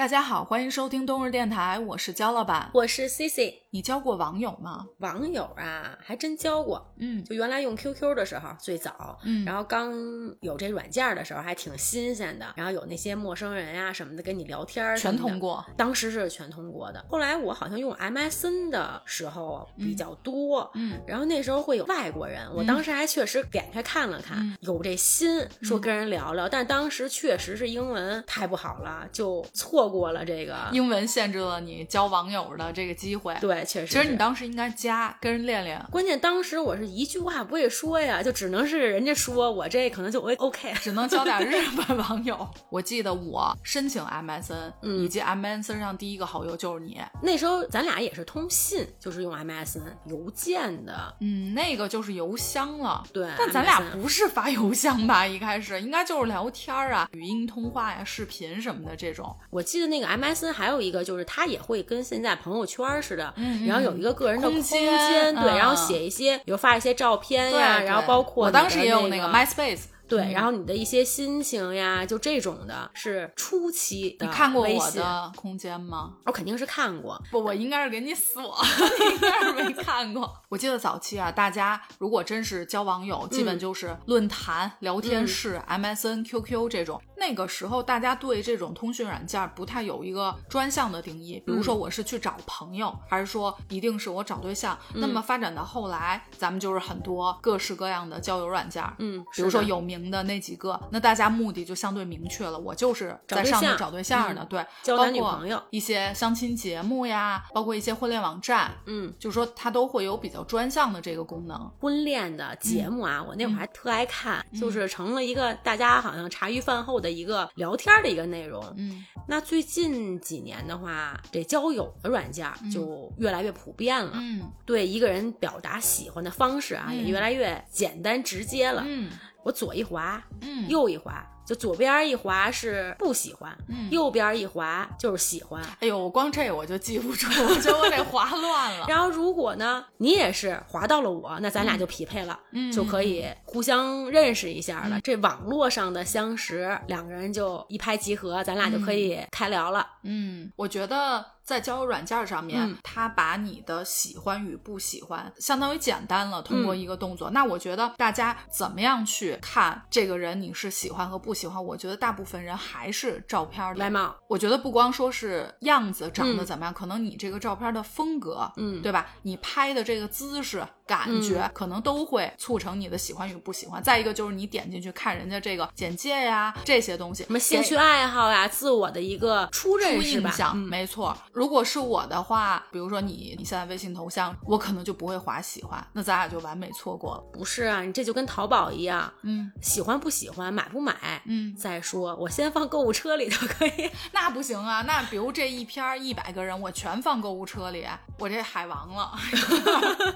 大家好，欢迎收听冬日电台，我是焦老板。我是 C C。你交过网友吗？网友啊，还真交过。嗯就原来用 QQ 的时候，最早，嗯然后刚有这软件的时候，还挺新鲜的。然后有那些陌生人呀、什么的跟你聊天全通过。当时是全通过的。后来我好像用 MSN 的时候比较多，嗯然后那时候会有外国人，我当时还确实点开看了看，嗯有这心说跟人聊聊，但当时确实是英文太不好了，就错过了这个。英文限制了你交网友的这个机会。，对，确实。其实你当时应该加，跟人练练，关键当时我是一句话不会说呀，就只能是人家说，我这可能就 OK。只能交点日本网友。我记得我申请 MSN，、嗯以及 MSN 上第一个好友就是你。那时候咱俩也是通信，就是用 MSN 邮件的。嗯，那个就是邮箱了。对但咱俩不是发邮箱吧？一开始应该就是聊天啊，语音通话呀、视频什么的这种。我记得那个 MSN 还有一个就是它也会跟现在朋友圈似的，然后有一个个人的空空间对，嗯然后写一些，比如发一些照片，呀，对然后包括我当时也有那个 MySpace。对，嗯然后你的一些心情呀，就这种的，是初期的你看过我的空间吗？我肯定是看过。不，我应该是给你锁，你应该是没看过。我记得早期啊，大家如果真是交网友，基本就是论坛、聊天室、MSN、QQ 这种。那个时候，大家对这种通讯软件不太有一个专项的定义，比如说我是去找朋友，还是说一定是我找对象。那么发展到后来，咱们就是很多各式各样的交友软件，嗯，比如说有名的那几个，那大家目的就相对明确了，我就是在上面找对象的，嗯对，交男女朋友一些相亲节目呀，包括一些婚恋网站，嗯，就是说它都会有比较专项的这个功能。婚恋的节目啊，我那会儿还特爱看，嗯。就是成了一个大家好像茶余饭后的一个聊天的一个内容。嗯那最近几年的话，这交友的软件就越来越普遍了，嗯对一个人表达喜欢的方式啊，嗯也越来越简单直接了。嗯我左一滑，嗯，右一滑，就左边一划是不喜欢，嗯右边一划就是喜欢。哎呦，我光这我就记不住，我觉得我得划乱了。然后如果呢，你也是划到了我，那咱俩就匹配了，嗯就可以互相认识一下了。这网络上的相识，两个人就一拍即合，咱俩就可以开聊了。嗯，我觉得在交友软件上面，嗯它把你的喜欢与不喜欢相当于简单了，通嗯过一个动作。那我觉得大家怎么样去看这个人，你是喜欢和不喜欢？我觉得大部分人还是照片里外貌，我觉得不光说是样子长得怎么样，可能你这个照片的风格，嗯对吧？你拍的这个姿势、感觉，可能都会促成你的喜欢与不喜欢。再一个就是你点进去看人家这个简介呀，这些东西，什么兴趣爱好呀，自我的一个初认初识吧。印象，嗯没错。如果是我的话，比如说你你现在微信头像，我可能就不会划喜欢，那咱俩就完美错过了。不是啊，你这就跟淘宝一样，嗯喜欢不喜欢，买不买。嗯，再说，我先放购物车里头可以。那不行啊。那比如这一篇一百个人，我全放购物车里，我这海王了。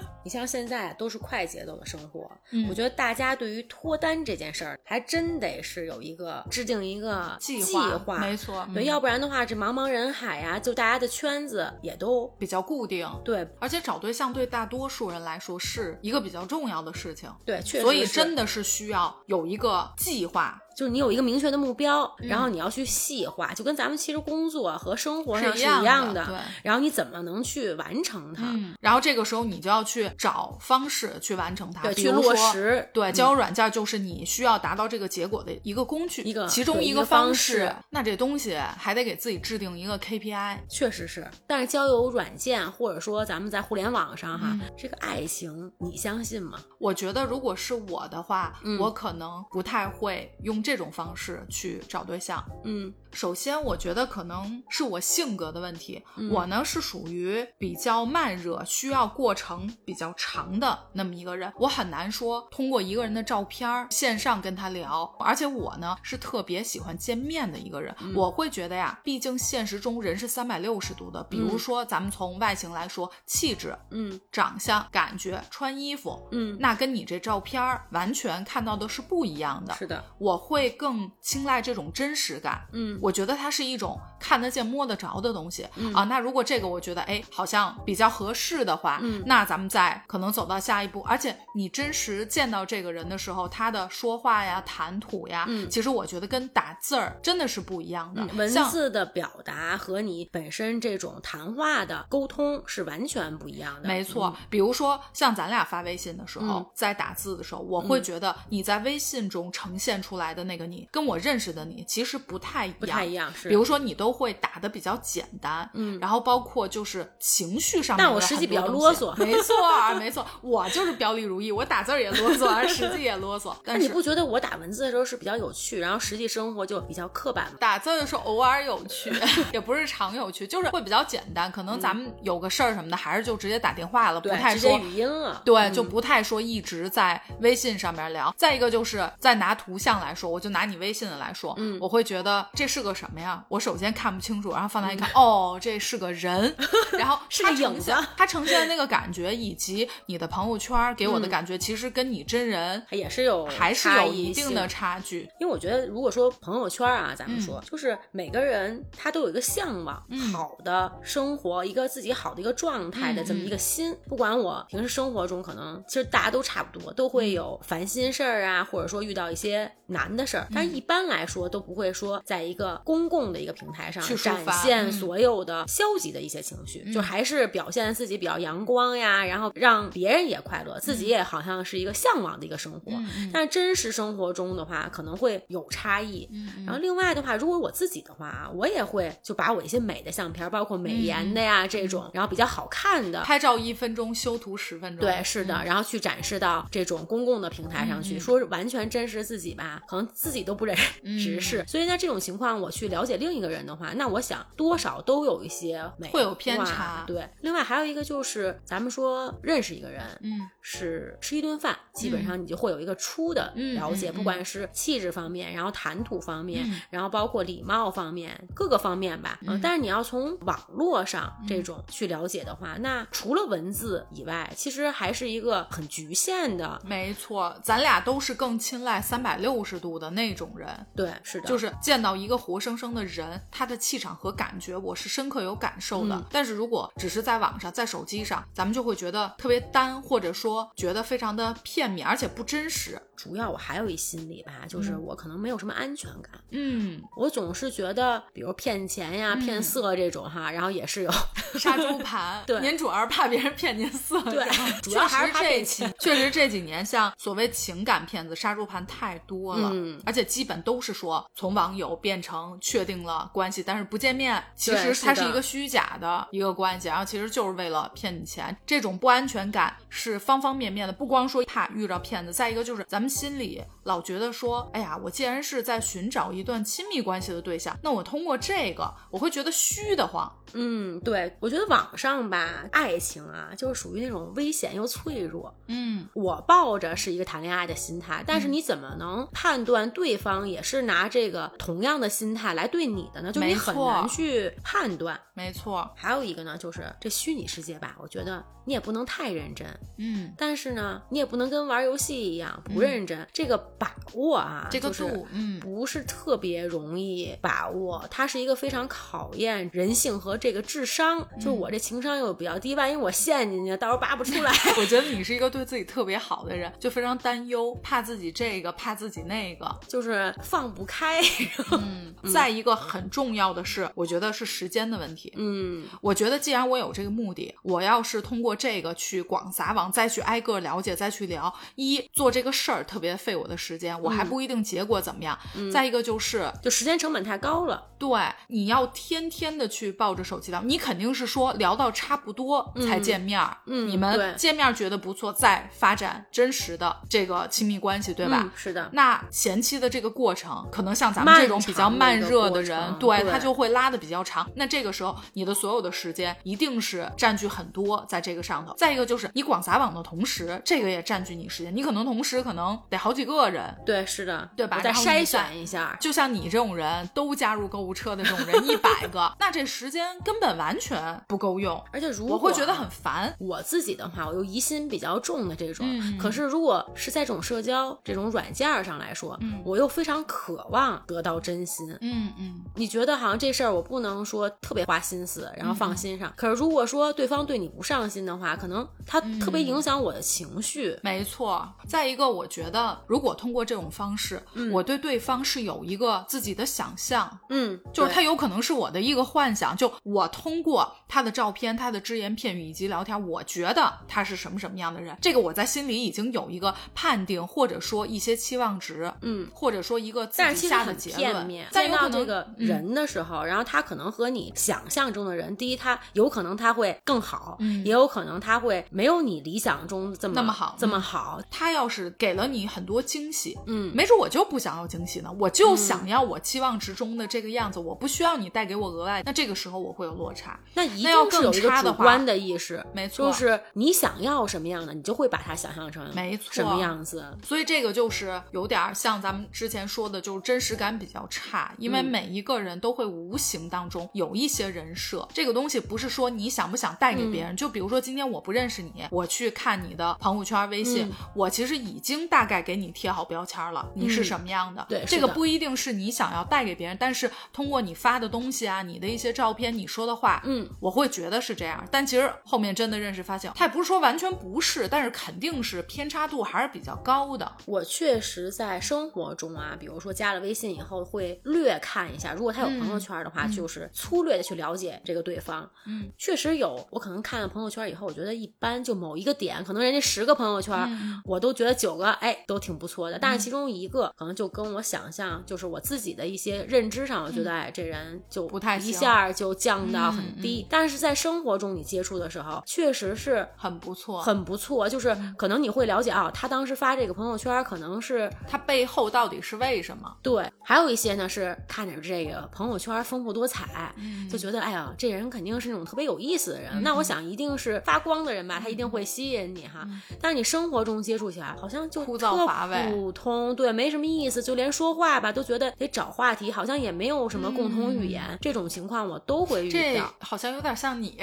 你像现在都是快节奏的生活，嗯我觉得大家对于脱单这件事儿，还真得是有一个制定一个计划，划没错对，嗯要不然的话，这茫茫人海呀、就大家的圈子也都比较固定，对而且找对象对大多数人来说是一个比较重要的事情，对，确实所以真的是需要有一个计划，就是你有一个明确的目标，嗯然后你要去细化，就跟咱们其实工作和生活上是是一样的。对然后你怎么能去完成它？嗯，然后这个时候你就要去找方式去完成它，对，去落实。对，嗯交友软件就是你需要达到这个结果的一个工具，一个其中一个个方方式那这东西还得给自己制定一个 KPI。确实是，但是交友软件或者说咱们在互联网上哈，嗯这个爱情，你相信吗？我觉得如果是我的话，嗯我可能不太会用这种方式去找对象。嗯首先，我觉得可能是我性格的问题。嗯我呢是属于比较慢热，需要过程比较长的那么一个人。我很难说通过一个人的照片儿线上跟他聊，而且我呢是特别喜欢见面的一个人。嗯我会觉得呀，毕竟现实中人是三百六十度的。比如说，咱们从外形来说，气质、嗯长相、感觉、穿衣服，嗯，那跟你这照片儿完全看到的是不一样的。是的，我会更青睐这种真实感。嗯我觉得它是一种看得见、摸得着的东西、啊。那如果这个我觉得哎好像比较合适的话，嗯那咱们再可能走到下一步。而且你真实见到这个人的时候，他的说话呀、谈吐呀，嗯其实我觉得跟打字儿真的是不一样的。嗯文字的表达和你本身这种谈话的沟通是完全不一样的。没错，比如说像咱俩发微信的时候，嗯在打字的时候，我会觉得你在微信中呈现出来的那个你，跟我认识的你其实不太一样。不太一样。是，比如说，你都会打的比较简单，嗯然后包括就是情绪上面但我实际比较啰嗦没错，没错，我就是表里如一，我打字儿也啰嗦，而实际也啰嗦。但是不觉得我打文字的时候是比较有趣，然后实际生活就比较刻板吗？打字的时候偶尔有趣，也不是常有趣，就是会比较简单。可能咱们有个事儿什么的，还是就直接打电话了，不，太说语音了。对，嗯就不太说一直在微信上面聊。再一个就是再拿图像来说，我就拿你微信的来说，嗯我会觉得这是个什么呀？我首先看不清楚，然后放大一看，哦，这是个人，然后嗯是个影子现它呈现的那个感觉，以及你的朋友圈给我的嗯。感觉，其实跟你真人也是有还是有一定的差距。因为我觉得，如果说朋友圈啊，咱们嗯。说，就是每个人他都有一个向往、好的生活，一个自己好的一个状态的嗯这么一个心。不管我平时生活中，可能其实大家都差不多，都嗯。会有烦心事儿啊，或者说遇到一些难的事儿，但嗯。是一般来说都不会说在一个公共的一个平台上去展现所有的消极的一些情绪，就还是表现自己比较阳光呀，然后让别人也快乐，自己也好像是一个向往的一个生活。嗯但是真实生活中的话，可能会有差异。嗯然后另外的话，如果我自己的话啊，我也会就把我一些美的相片，包括美颜的呀、这种，然后比较好看的。拍照一分钟，修图十分钟。对，是的，然后去展示到这种公共的平台上去，说完全真实自己吧，可能自己都不忍直视。所以在这种情况，我去了解另一个人的话，那我想多少都有一些美会有偏化差对，另外还有一个就是，咱们说认识一个人，嗯，是吃一顿饭，基本上你就会有一个初的了解，不管是气质方面，然后谈吐方面，嗯然后包括礼貌方面，各个方面吧。嗯，但是你要从网络上这种去了解的话，那除了文字以外，其实还是一个很局限的。没错，咱俩都是更青睐三百六十度的那种人。对，是的，就是见到一个活生生的人，他的气场和感觉，我是深刻有感受的。嗯但是如果只是在网上、在手机上，咱们就会觉得特别单，或者说觉得非常的片面，而且不真实。主要我还有一心理吧，就是嗯。我可能没有什么安全感。嗯，我总是觉得，比如骗钱呀、骗色这种哈，然后也是有 杀猪盘，对您主要是怕别人骗您色，对 主要还是怕这一期确实这几年像所谓情感骗子、杀猪盘太多了，嗯。而且基本都是说从网友变成确定了关系，但是不见面，其实它是一个虚假的一个关系，然后其实就是为了骗你钱，这种不安全感是方方面面的，不光说怕遇到骗子，再一个就是咱们心里老觉得说，哎呀，我既然是在寻找一段亲密关系的对象，那我通过这个，我会觉得虚得慌。嗯，对，我觉得网上吧，爱情啊，就是属于那种危险又脆弱。嗯，我抱着是一个谈恋爱的心态，但是你怎么能判断对方也是拿这个同样的心态来对你的呢？就你很难去判断。没错，还有一个呢，就是这虚拟世界吧，我觉得你也不能太认真，嗯。但是呢，你也不能跟玩游戏一样不认真。这个把握啊，这个度嗯不是特别容易把握，它是一个非常考验人性和这个智商。嗯就我这情商又比较低，万一我陷进去，到时候拔不出来。我觉得你是一个对自己特别好的人，就非常担忧，怕自己这个，怕自己那个。就是放不开。嗯，再一个很重要的是，我觉得是时间的问题。嗯，我觉得既然我有这个目的，我要是通过这个去广撒网，再去挨个了解，再去聊，一做这个事儿特别费我的时间，我还不一定结果怎么样。再一个就是，就时间成本太高了。对，你要天天的去抱着手机聊，你肯定是说聊到差不多才见面儿，嗯你们见面觉得不错，再发展真实的这个亲密关系，对吧？嗯是的。那前期的这个过程，可能像咱们这种比较慢热的人对他就会拉的比较长。那这个时候，你的所有的时间一定是占据很多在这个上头。再一个就是你广撒网的同时，这个也占据你时间。你可能同时可能得好几个人，对，是的，对吧？我再筛选一下。就像你这种人都加入购物车的这种人一百个，那这时间根本完全不够用，而且如果我会觉得很烦。我自己的话，我又疑心比较重的这种。嗯可是如果是在这种社交这种软件上来说，嗯我又非常渴望得到真心。嗯嗯，你觉得好像这事儿我不能说特别花心思，然后嗯放心上。可是如果说对方对你不上心的话，可能他特别影响我的情绪。没错。再一个，我觉得如果通过这种方式，我对对方是有一个自己的想象，嗯，就是他有可能是我的一个幻想，就我通过他的照片、他的只言片语以及聊天，我觉得他是什么什么样的人，这个我在心里已经有一个判定，或者说一些期望值，嗯，或者说一个自己下的结论。见到这个嗯人的时候，然后他可能和你想象中的人，第一，他有可能他会更好，嗯也有可能他会没有你理想中这么那么好这么嗯好。他要是给了你很多惊喜，嗯，没准我就不想要惊喜呢，我就想要我期望值中的这个样子，我不需要你带给我额外，那这个时候我会有落差。那一那要定是有一个更差的话主观的意识，没错就是你想要什么样的，你就会把它想象成没错什么样子。所以这个就是有点儿像咱们之前说的，就是真实感比较差，因为嗯每一个人都会无形当中有一些人设，这个东西不是说你想不想带给别人，嗯就比如说今天我不认识你，我去看你的朋友圈、微信，嗯。我其实已经大概给你贴好标签了，你是嗯什么样的。对这个不一定是你想要带给别人，但是通过你发的东西啊，你的一些照片，你说的话，嗯，我会觉得是这样，但其实后面真的认识发现，他也不是说完全不是，但是肯定是偏差度还是比较高的。我确实在生活中啊，比如说加了微信以后，会略看一下，如果他有朋友圈的话，嗯。就是粗略的去了解这个对方。嗯，确实有，我可能看了朋友圈以后，我觉得一般，就某一个点，可能人家十个朋友圈，嗯。我都觉得九个哎都挺不错的，但是其中一个可能就跟我想象，就是我自己的一些认知上，我觉得哎这人就嗯不太一行下就降到很嗯低。但是在生活中你接触的时候，确实是很不错，很不错，就是嗯。可能你会了解啊，他当时发这个朋友圈可能是他背后到底是为什么？对，还有一些呢是看着这个朋友圈丰富多彩，嗯。就觉得哎呀，这人肯定是那种特别有意思的人。那我想一定是发光的人吧，他一定会吸引你哈。但是你生活中接触起来，好像就嗯枯燥乏味普通，对，没什么意思，就连说话吧都觉得得找话题，好像也没有什么共同语言。这种情况我都会遇到。好像有点像你，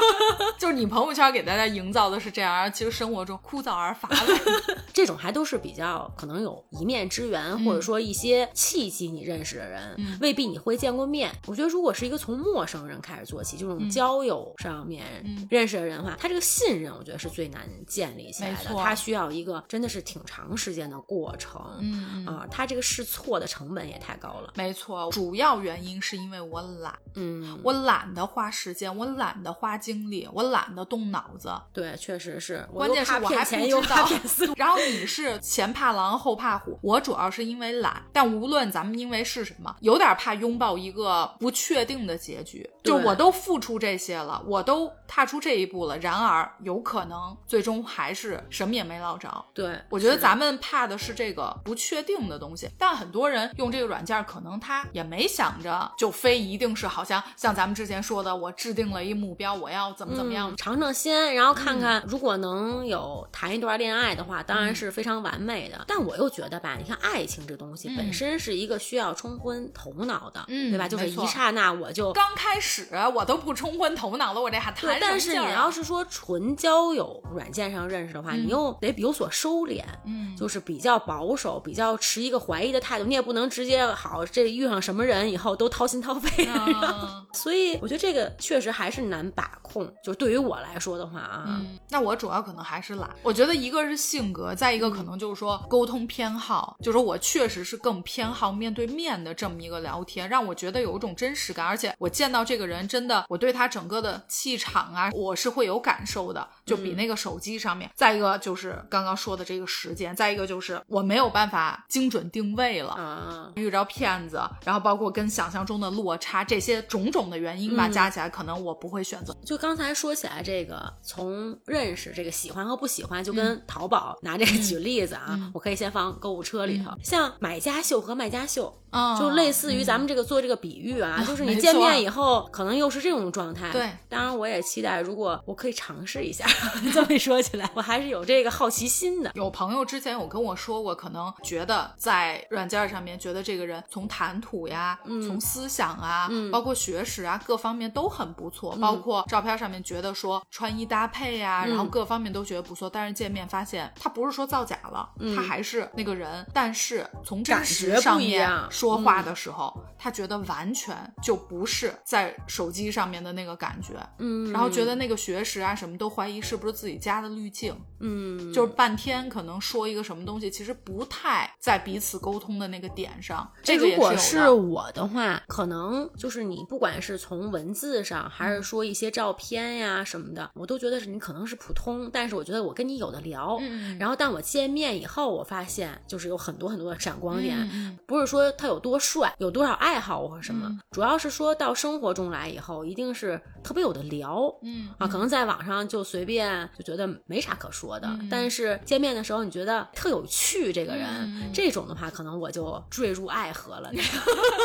就是你朋友圈给大家营造的是这样，而其实生活中枯燥而乏味。这种还都是比较可能有一面之缘，或者说一些契机你认识的人，嗯未必你会见过面。我觉得如果是一个从陌生人开始做起，这种交友上面嗯认识的人的话，他这个信任我觉得是最难建立起来的，没错他需要一个真的是挺长时间的过程。嗯嗯，啊，它这个试错的成本也太高了。没错，主要原因是因为我懒，嗯，我懒得花时间，我懒得花精力，我懒得动脑子。对，确实是，关键是我还不知道。然后你是前怕狼后怕虎，我主要是因为懒。但无论咱们因为是什么，有点怕拥抱一个不确定的结局。就我都付出这些了，我都踏出这一步了，然而有可能最终还是什么也没捞着。对，我觉得咱们怕的是这个不确定的东西，但很多人用这个软件，可能他也没想着就非一定是好像像咱们之前说的，我制定了一目标，我要怎么怎么样嗯，尝尝鲜，然后看看如果能有谈一段恋爱的话，当然是非常完美的。但我又觉得吧，你看爱情这东西嗯本身是一个需要冲昏头脑的，嗯对吧？就是一刹那我就。刚开始我都不冲昏头脑了，我这还谈对，但是你要是说纯交友软件上认识的话，你又得有所收敛，嗯就是比较保守，比较持一个怀疑的态度。你也不能直接好，这遇上什么人以后都掏心掏肺。嗯 所以我觉得这个确实还是难把控。就对于我来说的话啊，嗯，那我主要可能还是懒。我觉得一个是性格，再一个嗯可能就是说沟通偏好，就是我确实是更偏好面对面的这么一个聊天，让我觉得有一种真实感，而且我见到这个人真的，我对他整个的气场啊，我是会有感受的，就嗯比那个手机上面。再一个就是刚刚说的这个时间，再一个就是我没有办法精准定位了。嗯，遇着骗子，然后包括跟想象中的落差，这些种种的原因吧，嗯加起来可能我不会选择。就刚才说起来这个，从认识这个喜欢和不喜欢，就跟嗯淘宝拿这个举例子啊，我可以先放购物车里头，像买家秀和卖家秀。嗯，就类似于咱们这个做这个比喻啊，就是你见面以后可能又是这种状态。对，当然我也期待，如果我可以尝试一下。这么一说起来，我还是有这个好奇心的。有朋友之前有跟我说过，可能觉得在软件上面觉得这个人从谈吐呀，嗯从思想啊，嗯包括学识啊，各方面都很不错，包括照片上面觉得说穿衣搭配呀，然后嗯各方面都觉得不错，但是见面发现他不是说造假了，嗯他还是那个人，但是从真感觉实上面说话嗯的时候，他觉得完全就不是在手机上面的那个感觉，嗯，然后觉得那个学识啊什么都怀疑是不是自己加的滤镜。嗯，就是半天可能说一个什么东西，其实不太在彼此沟通的那个点上。这个如果也是我的话，可能就是你不管是从文字上，还嗯是说一些照片呀什么的，我都觉得是你可能是普通，但是我觉得我跟你有的聊。嗯，然后，但我见面以后，我发现就是有很多很多的闪光点，嗯嗯不是说他有多帅，有多少爱好或者什么，嗯主要是说到生活中来以后，一定是特别有的聊。嗯啊，可能在网上就随便就觉得没啥可说的，嗯但是见面的时候你觉得特有趣，这个人、嗯这种的话，可能我就坠入爱河了。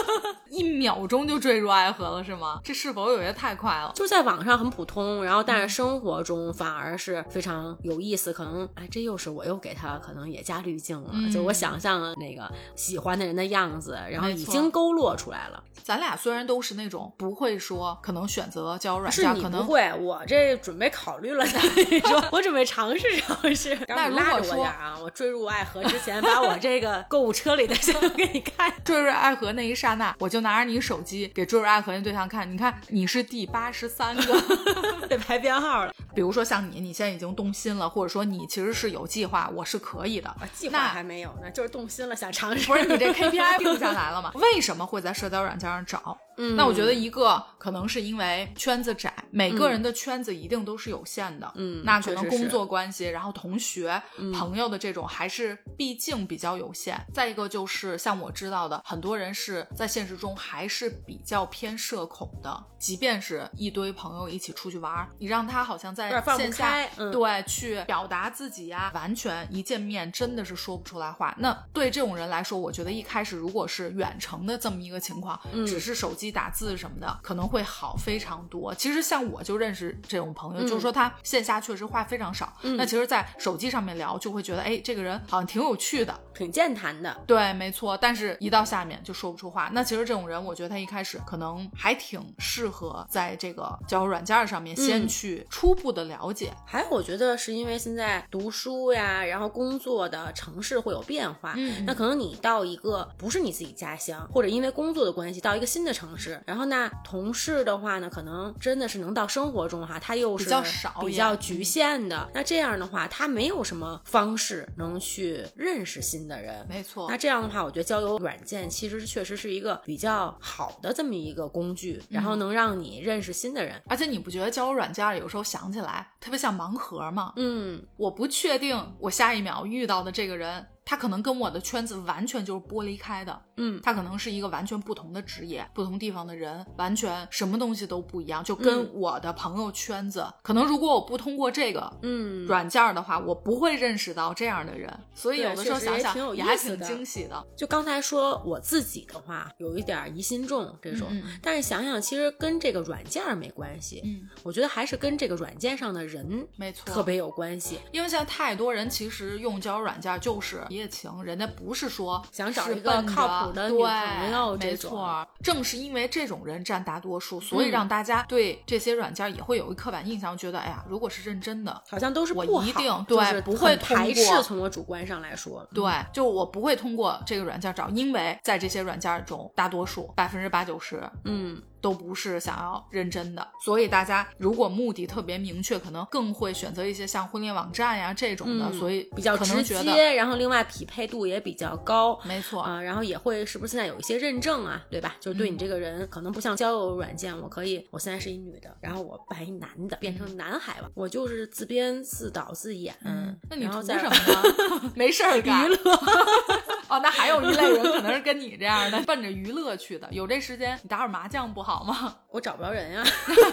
一秒钟就坠入爱河了是吗？这是否有些太快了？就在网上很普通，然后但嗯是生活中反而是非常有意思。可能哎，这又是我又给他可能也加滤镜了，嗯就我想象的那个喜欢的人的样子，然后已经勾勒出来了。咱俩虽然都是那种不会说，可能选择交友软是件，可能你不会，我这准备考虑了呢。你说，我准备尝试尝试。那如果说啊，我坠入爱河之前，把我这个购物车里的先给你看。坠入爱河那一刹那，我就拿着你手机给坠入爱河那对象看，你看你是第八十三个。得排编号了，比如说像你，你现在已经动心了，或者说你其实是有计划，我是可以的。计划那还没有呢，就是动心了，想尝试。不是你这 KPI 定他来了吗？为什么会在社交软件上找？嗯那我觉得一个可能是因为圈子窄，每个人的圈子一定都是有限的。嗯那可能工作关系，然后同学、嗯朋友的这种还是毕竟比较有限。再一个就是像我知道的，很多人是在现实中还是比较偏社恐的，即便是一堆朋友一起出去玩儿，你让他好像在线下对去表达自己呀，完全一见面真的是说不出来话。那对这种人来说，我觉得一开始如果是远程的这么一个情况，嗯只是手机打字什么的，可能会好非常多。其实像我就认识这种朋友，嗯就是说他线下确实话非常少，那其实，在手机上面聊就会觉得，哎，这个人好像挺有趣的。挺健谈的。对，没错，但是一到下面就说不出话。那其实这种人，我觉得他一开始可能还挺适合在这个交友软件上面先嗯去初步的了解。还有，我觉得是因为现在读书呀，然后工作的城市会有变化，嗯那可能你到一个不是你自己家乡，或者因为工作的关系到一个新的城市，然后那同事的话呢，可能真的是能到生活中哈，他又是比较少比较局限的。那这样的话，他没有什么方式能去认识新的人。没错那，这样的话，我觉得交友软件其实确实是一个比较好的这么一个工具，然后能让你认识新的人。而且你不觉得交友软件有时候想起来特别像盲盒吗？嗯，我不确定我下一秒遇到的这个人，他可能跟我的圈子完全就是剥离开的。嗯他可能是一个完全不同的职业、不同地方的人，完全什么东西都不一样。就跟嗯我的朋友圈子，可能如果我不通过这个嗯软件儿的话，我不会认识到这样的人。所以有的时候想想也还挺惊喜的。就刚才说我自己的话，有一点疑心重这种，嗯嗯但是想想其实跟这个软件儿没关系，嗯，我觉得还是跟这个软件上的人没错，特别有关系。因为现在太多人其实用交友软件就是一夜情，人家不是说想找一个靠谱的女对朋友这没种错。正是因为这种人占大多数，所以嗯让大家对这些软件也会有一刻板印象，觉得哎呀，如果是认真的，好像都是我不一定对不会排斥。从我主观上来说，对，就我不会通过这个软件找，因为在这些软件中，大多数百分之八九十嗯，都不是想要认真的，所以大家如果目的特别明确，可能更会选择一些像婚恋网站呀这种的，嗯所以比较直接，然后另外匹配度也比较高。没错，啊，然后也会是不是现在有一些认证啊，对吧？就是对你嗯这个人，可能不像交友软件，我可以，我现在是一女的，然后我扮一男的，变成男孩吧，我就是自编自导自演，嗯，那你图然后再什么呢？没事儿干，娱乐。哦，那还有一类人可能是跟你这样的，奔着娱乐去的。有这时间，你打会儿麻将不好吗？我找不着人呀，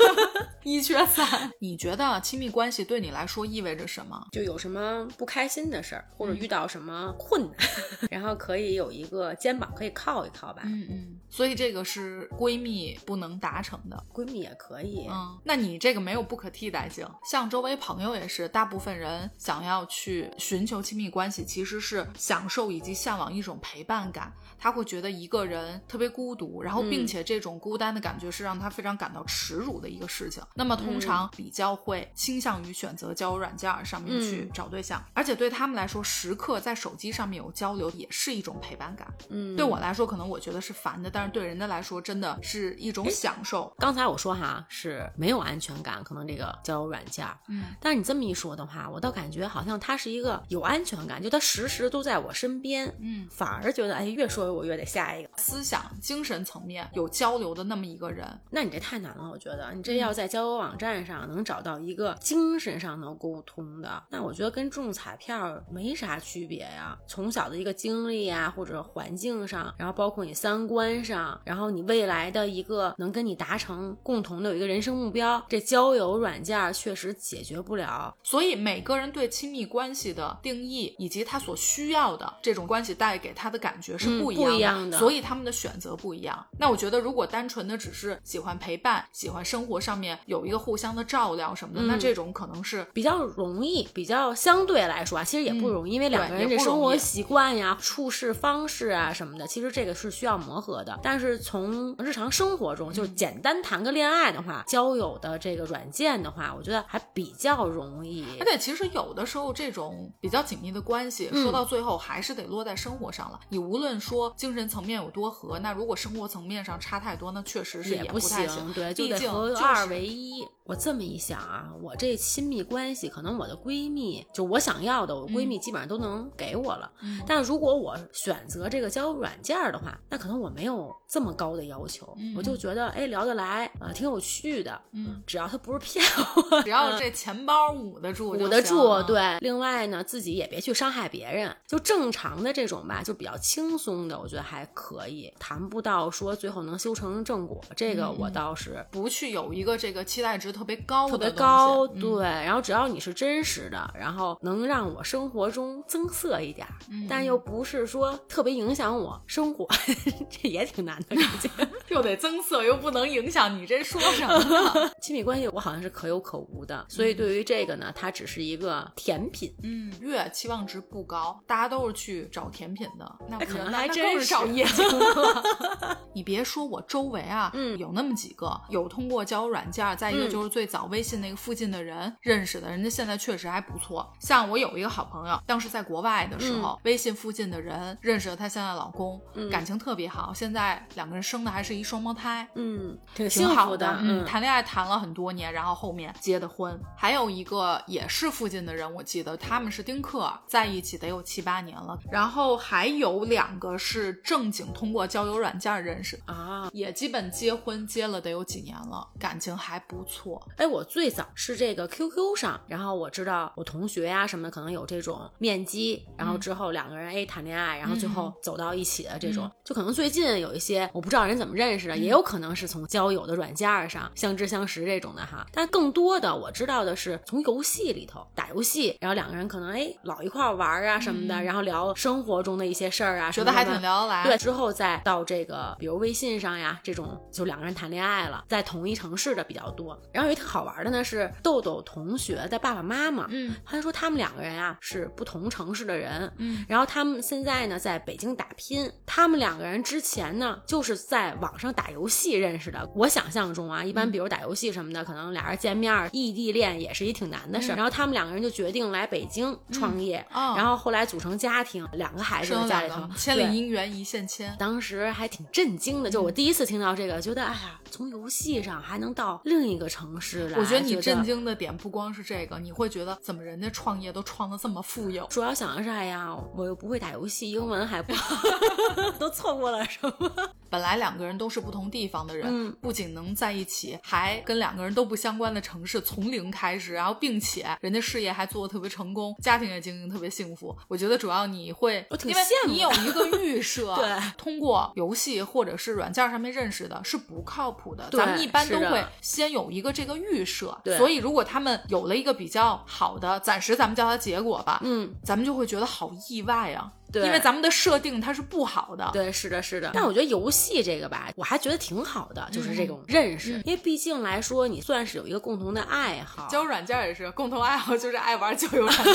一缺三。你觉得亲密关系对你来说意味着什么？就有什么不开心的事儿，或者遇到什么困难，然后可以有一个肩膀可以靠一靠吧。嗯嗯，所以这个是闺蜜不能达成的，闺蜜也可以。嗯，那你这个没有不可替代性。像周围朋友也是，大部分人想要去寻求亲密关系，其实是享受以及向往一种陪伴感。他会觉得一个人特别孤独，然后并且这种孤单的感觉是让他非常感到耻辱的一个事情。那么通常比较会倾向于选择交友软件上面去找对象，而且对他们来说，时刻在手机上面有交流也是一种陪伴感。嗯，对我来说，可能我觉得是烦的，但是对人家来说，真的是一种享受。刚才我说哈是没有安全感，可能这个交友软件，嗯，但是你这么一说的话，我倒感觉好像他是一个有安全感，就他时时都在我身边，嗯，反而觉得哎，越说我越得下一个。思想、精神层面有交流的那么一个人，那你这太难了，我觉得你这要在交友网站上能找到一个精神上能沟通的，那我觉得跟中彩票没啥区别呀。从小的一个经历呀，或者环境上，然后包括你三观上，然后你未来的一个能跟你达成共同的有一个人生目标，这交友软件确实解决不了。所以每个人对亲密关系的定义以及他所需要的这种关系带给他的感觉是不一样的，不一样的所以他们的选择不一样。那我觉得，如果单纯的只是喜欢陪伴、喜欢生活上面有一个互相的照料什么的，那这种可能是比较容易，比较相对来说啊，其实也不容易，因为两个人这生活习惯呀、处事方式啊什么的，其实这个是需要磨合的。但是从日常生活中，就简单谈个恋爱的话，交友的这个软件的话，我觉得还比较容易。而且其实有的时候这种比较紧密的关系，说到最后还是得落在生活上了。你无论说精神层面有多合，那如果生活层面上差太多，那确实是也不太行。对，就得合就是二为一。我这么一想啊，我这亲密关系，可能我的闺蜜，就我想要的，我闺蜜基本上都能给我了。嗯但如果我选择这个交友软件的话，那可能我没有这么高的要求，嗯我就觉得哎聊得来啊、挺有趣的。嗯，只要他不是骗我，只要这钱包捂得住，捂得住。啊，对，另外呢，自己也别去伤害别人，就正常的这种吧，就比较轻松的，我觉得还可以，谈不到说最后能修成正果。这个我倒是。不去有一个这个期待值特别高的特别高，嗯对，然后只要你是真实的，然后能让我生活中增色一点但又不是说特别影响我生活，这也挺难的感觉。又得增色，又不能影响你，这说什么呢？亲密关系我好像是可有可无的，所以对于这个呢，它只是一个甜品。嗯，越期望值不高，大家都是去找甜品的，那不可能还真是更是找夜景了。你别说我周围啊，嗯有那么几个有通过交友软件，再一个嗯就是最早微信那个附近的人认识的，人家现在确实还不错。像我有一个好朋友，当时在国外的时候，微信附近的人认识了她现在老公，嗯感情特别好，现在两个人生的还是一双胞胎。嗯，挺挺幸福的，嗯，谈恋爱谈了很多年，然后后面结的婚。还有一个也是附近的人，我记得他们是丁克，在一起得有七八年了。然后还有两个是正经通过交友软件认识的，啊。也基本结婚结了得有几年了，感情还不错。哎，我最早是这个 QQ 上，然后我知道我同学呀、什么的可能有这种面基，然后之后两个人哎谈恋爱，然后最后走到一起的这种，就可能最近有一些我不知道人怎么认识的，也有可能是从交友的软件儿上相知相识这种的哈。但更多的我知道的是从游戏里头打游戏，然后两个人可能哎老一块儿玩儿啊什么的，然后聊生活中的一些事儿啊，觉得还挺聊得来。对，之后再到这个，比如微信上呀，这种就两个人谈恋爱了，在同一城市的比较多。然后有一特好玩的呢，是豆豆同学的爸爸妈妈，嗯他说他们两个人啊是不同城市的人，嗯，然后他们现在呢在北京打拼。他们两个人之前呢就是在网上打游戏认识的。我想象中啊，一般比如打游戏什么的，可能俩人见面异地恋也是一挺难的事。嗯然后他们两个人就决定来北京创业，哦然后后来组成家庭，两个孩子在家里头对里姻缘一线牵。当时还挺震惊的，就我第一次听到这个，觉得哎呀，从游戏上还能到另一个城市来，我觉得你震。惊的点不光是这个，你会觉得怎么人家创业都创的这么富有？主要想的是，哎呀，我又不会打游戏，英文还不好，都错过了什么？本来两个人都是不同地方的人，嗯不仅能在一起，还跟两个人都不相关的城市从零开始，然后并且人家事业还做的特别成功，家庭也经营特别幸福。我觉得主要你会，我挺因为你有一个预设，对，通过游戏或者是软件上面认识的是不靠谱的。咱们一般都会先有一个这个预设，所以如果他们有了一个比较好的，暂时咱们叫它结果吧，嗯，咱们就会觉得好意外啊。对因为咱们的设定它是不好的。对，是的，是的。但我觉得游戏这个吧，我还觉得挺好的，就是这种认识，嗯因为毕竟来说，你算是有一个共同的爱好，交友软件也是共同爱好，就是爱玩交友软件。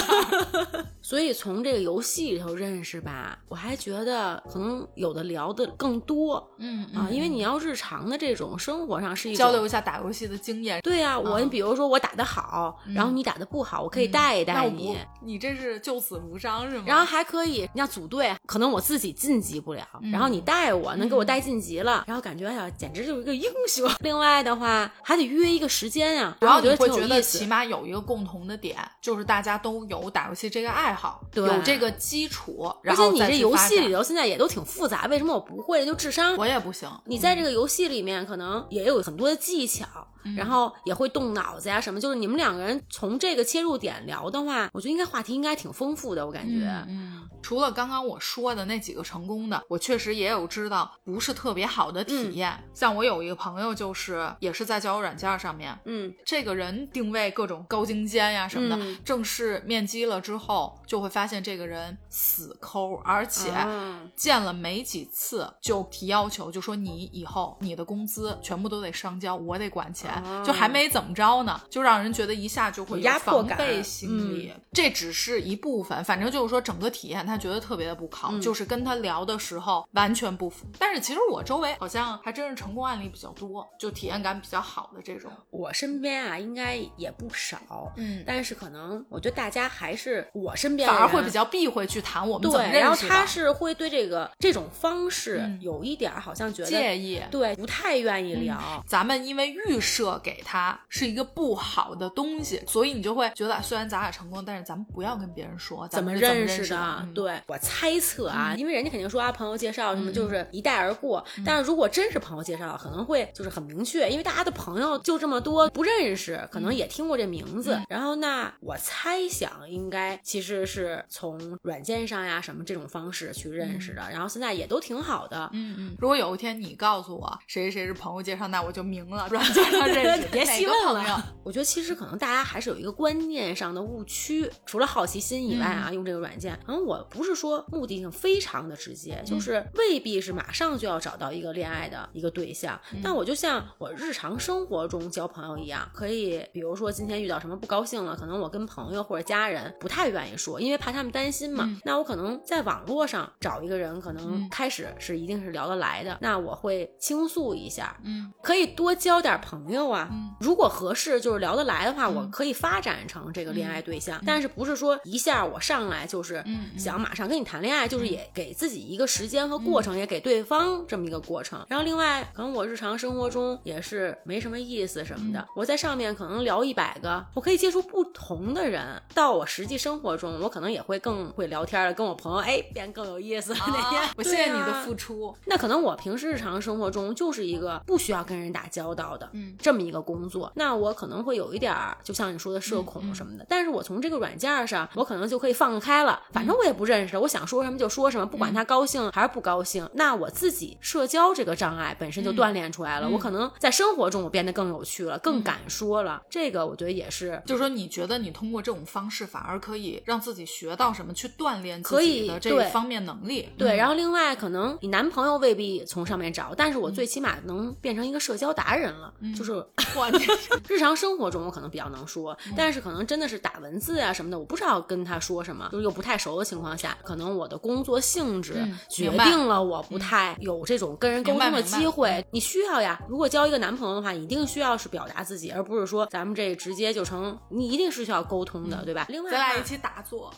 所以从这个游戏里头认识吧，我还觉得可能有的聊的更多嗯啊，因为你要日常的这种生活上是一交流一下打游戏的经验。对呀、我你比如说我打的好，然后你打的不好，我可以带一带你。不，你这是救死扶伤是吗？然后还可以，你要组队，可能我自己晋级不了，然后你带我，能给我带晋级了，然后感觉哎呀，简直就是一个英雄。另外的话，还得约一个时间呀、然后然后我觉你会觉得起。码有一个共同的点，就是大家都有打游戏这个爱好，对有这个基础，而然后再且你这游戏里头现在也都挺复杂，为什么我不会？就智商，我也不行。你在这个游戏里面可能也有很多的技巧，嗯然后也会动脑子呀什么。就是你们两个人从这个切入点聊的话，我觉得应该话题应该挺丰富的，我感觉。嗯，除了刚刚我说的那几个成功的，我确实也有知道不是特别好的体验。像我有一个朋友，就是也是在交友软件上面，嗯这个人定位各种高精尖呀什么的，嗯正式面基了之后，就会发现这个人死抠，而且啊见了没几次就提要求，就说你以后你的工资全部都得上交，我得管钱，啊就还没怎么着呢，就让人觉得一下就会有压迫感心理。这只是一部分，反正就是说整个体验他觉得特别的不好，嗯就是跟他聊的时候完全不符。但是其实我周围好像还真是成功案例比较多，就体验感比较好的这种。我身边啊，应该也不少。嗯，但是可能我觉得大家还是我身边反而会比较避讳去谈我们怎么对，认识的，然后他是会对这个这种方式嗯有一点儿好像觉得介意。对不太愿意聊。咱们因为预设给他是一个不好的东西，所以你就会觉得，虽然咱俩成功，但是咱们不要跟别人说咱怎么认识识的？嗯、对我猜测啊，因为人家肯定说啊，朋友介绍什么嗯就是一带而过。但是如果真是朋友介绍，可能会就是很明确，因为大家的朋友就这么多，不认识，可能也听过这名字。嗯然后那我猜想应该其实是从软件上呀什么这种方式去认识的，然后现在也都挺好的。嗯嗯，如果有一天你告诉我谁谁谁是朋友介绍，那我就明了，软件上认识 别哪个细问朋友。了。我觉得其实可能大家还是有一个观念上的误区，除了好奇心以外嗯啊，用这个软件，可能我不是说目的性非常的直嗯接，就是未必是马上就要找到一个恋爱的一个对象。嗯但我就像我日常生活中交朋友一样，可以比如说今天遇到什么不高兴了，可能我跟朋友或者家人不太愿意说，因为怕他们担心嘛。嗯那我可能在网络上找一个人，可能嗯开始是一定是聊得来的，那我会倾诉一下，嗯可以多交点朋友啊。嗯如果合适，就是聊得来的话，嗯我可以发展成这个恋爱对象。但是不是说一下我上来就是想马上跟你谈恋爱，就是也给自己一个时间和过程，也给对方这么一个过程。然后另外，可能我日常生活中也是没什么意思什么的，我在上面可能聊一百个，我可以接触不同的人。到我实际生活中，我可能也会更会聊天了，跟我朋友哎变更有意思。哪天、啊我谢谢你的付出。那可能我平时日常生活中就是一个不需要跟人打交道的，嗯这么一个工作，那我可能会有一点儿，就像你说的社恐什么的。但是我从这个软件上，我可能就可以放开了，反正我也不认识，我想说什么就说什么，不管他高兴还是不高兴。那我自己社交这个障碍本身就锻炼出来了，我可能在生活中我变得更有趣了，更敢说了。这个我觉得也是。就是说，你觉得你通过这种方式，反而可以让自己学到什么，去锻炼自己的这对方面能力。对，嗯然后另外可能你男朋友未必从上面找，但是我最起码能变成一个社交达人了，就是哇，日常生活中我可能比较能说，但是可能真的是打文字啊什么的，我不知道跟他说什么，就是又不太熟的情况下，可能我的工作性质嗯决定了我不太有这种跟人沟通的机会。你需要呀，如果交一个男朋友的话，一定需要是表达自己，而不是说咱们这直接就成，你一定是需要沟通的，对吧？另外，咱俩一起打坐，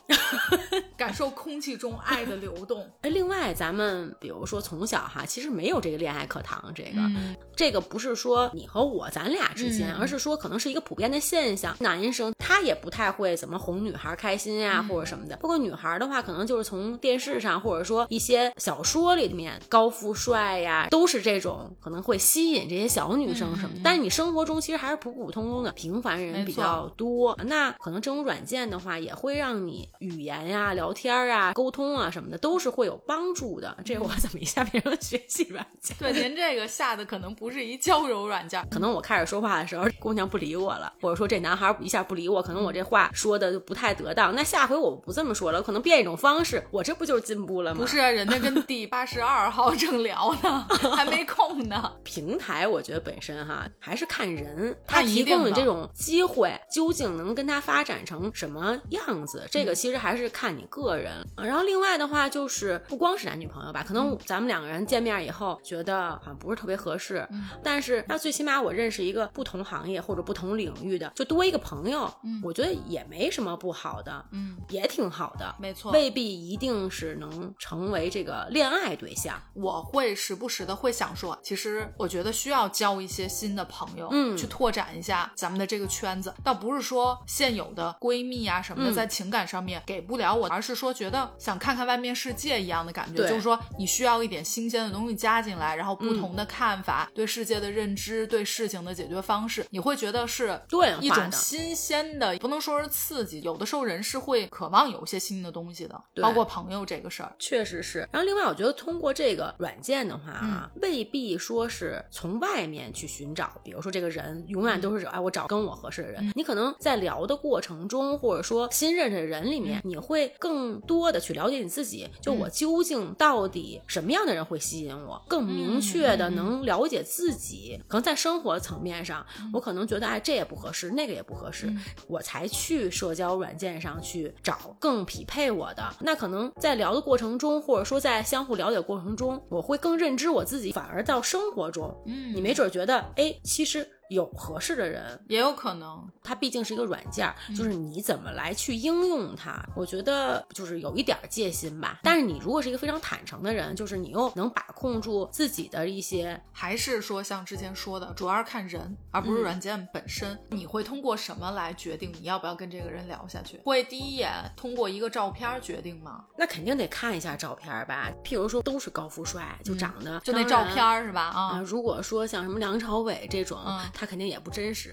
感受空气中爱的流动。哎，另外咱们比如说从小哈，其实没有这个恋爱课堂，这个、嗯这个不是说你和我咱俩之间，嗯而是说可能是一个普遍的现象。男生他也不太会怎么哄女孩开心呀、或者什么的。包括女孩的话，可可能就是从电视上或者说一些小说里面高富帅呀，都是这种可能会吸引这些小女生什么。但是你生活中其实还是普普通通的平凡人比较多，那可能这种软件的话也会让你语言呀、聊天啊、沟通啊什么的都是会有帮助的。这我怎么一下变成学习软件？对，您这个下的可能不是一交友软件，可能我开始说话的时候，姑娘不理我了，或者说这男孩一下不理我，可能我这话说的就不太得当。那下回我不这么说了，可能变一种方式，我这不就是进步了吗？不是，人家跟第八十二号正聊呢，还没空呢。平台我觉得本身哈还是看人，他提供的这种机会究竟能跟他发展成什么样子，这个其实还是看你个人。然后另外的话就是不光是男女朋友吧，可能咱们两个人见面以后觉得好像不是特别合适，但是那最起码我认识一个不同行业或者不同领域的，就多一个朋友，我觉得也没什么不好的，嗯，也挺好的，没错，未必一定是能成为这个恋爱对象。我会时不时的会想说，其实我觉得需要交一些新的朋友，嗯，去拓展一下咱们的这个圈子。倒不是说现有的闺蜜啊什么的在情感上面给不了我，而是说觉得想看看外面世界一样的感觉，就是说你需要一点新鲜的东西加进来，然后不同的看法、对世界的认知、对事情的解决方式，你会觉得是对一种新鲜的，不能说是刺激。有的时候人是会渴望有一些新的东西的，包括朋友这个事儿，确实是。然后另外，我觉得通过这个软件的话啊，未必说是从外面去寻找，比如说这个人永远都是哎，我找跟我合适的人。你可能在聊的过程中，或者说新认识的人里面，你会更多的去了解你自己。就我究竟到底什么样的人会吸引我？更明确的能了解自己。可能在生活层面上，我可能觉得哎，这也不合适，那个也不合适，我才去社交软件上去找更匹配我的。那可能在聊的过程中，或者说在相互了解过程中，我会更认知我自己。反而到生活中，嗯，你没准觉得哎，其实。有合适的人也有可能，它毕竟是一个软件，就是你怎么来去应用它，我觉得就是有一点戒心吧。但是你如果是一个非常坦诚的人，就是你又能把控住自己的一些，还是说像之前说的，主要是看人，而不是软件本身。你会通过什么来决定你要不要跟这个人聊下去？会第一眼通过一个照片决定吗？那肯定得看一下照片吧。譬如说都是高富帅，就长得就那照片是吧？啊，如果说像什么梁朝伟这种。他肯定也不真实，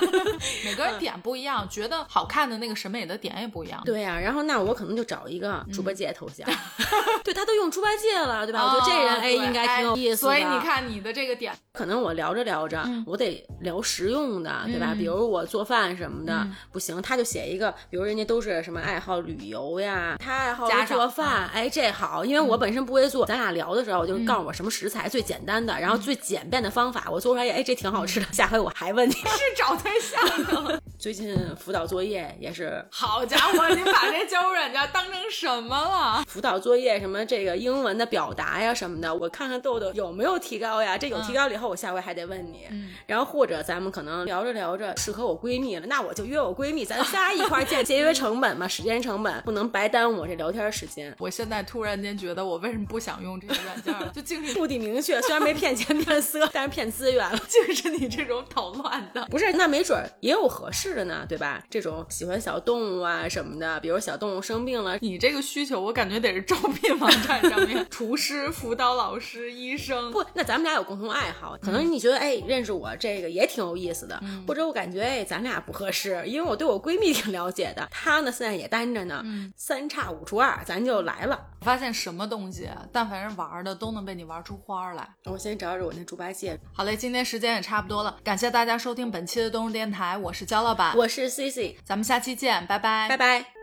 每个人点不一样，觉得好看的那个审美的点也不一样。对呀，然后那我可能就找一个猪八戒头像，对他都用猪八戒了，对吧？我觉得这人哎应该挺有意思的。所以你看你的这个点，可能我聊着聊着，我得聊实用的，对吧？比如我做饭什么的不行，他就写一个，比如人家都是什么爱好旅游呀，他爱好做饭，哎这好，因为我本身不会做，咱俩聊的时候我就告诉我什么食材最简单的，然后最简便的方法，我做出来也哎这挺好吃的。下回我还问你，是找对象呢？最近辅导作业也是，好家伙，你把这交友软件当成什么了？辅导作业什么这个英文的表达呀什么的，我看看豆豆有没有提高呀？这有提高了以后，我下回还得问你。然后或者咱们可能聊着聊着适合我闺蜜了，那我就约我闺蜜，咱仨一块见，节约成本嘛，时间成本不能白耽误我这聊天时间。我现在突然间觉得，我为什么不想用这个软件？就竟是目的明确，虽然没骗钱骗色，但是骗资源了，竟是你这。种捣乱的不是，那没准也有合适的呢，对吧？这种喜欢小动物啊什么的，比如小动物生病了，你这个需求我感觉得是招聘网站上面，厨师、辅导老师、医生。不，那咱们俩有共同爱好，可能你觉得哎，认识我这个也挺有意思的，或者我感觉哎，咱俩不合适，因为我对我闺蜜挺了解的，她呢现在也单着呢，三差五除二，咱就来了。我发现什么东西，但凡是玩的，都能被你玩出花来。我先找找我那猪八戒。好嘞，今天时间也差不多了。感谢大家收听本期的东日电台，我是焦老板，我是 C C，咱们下期见，拜拜，拜拜。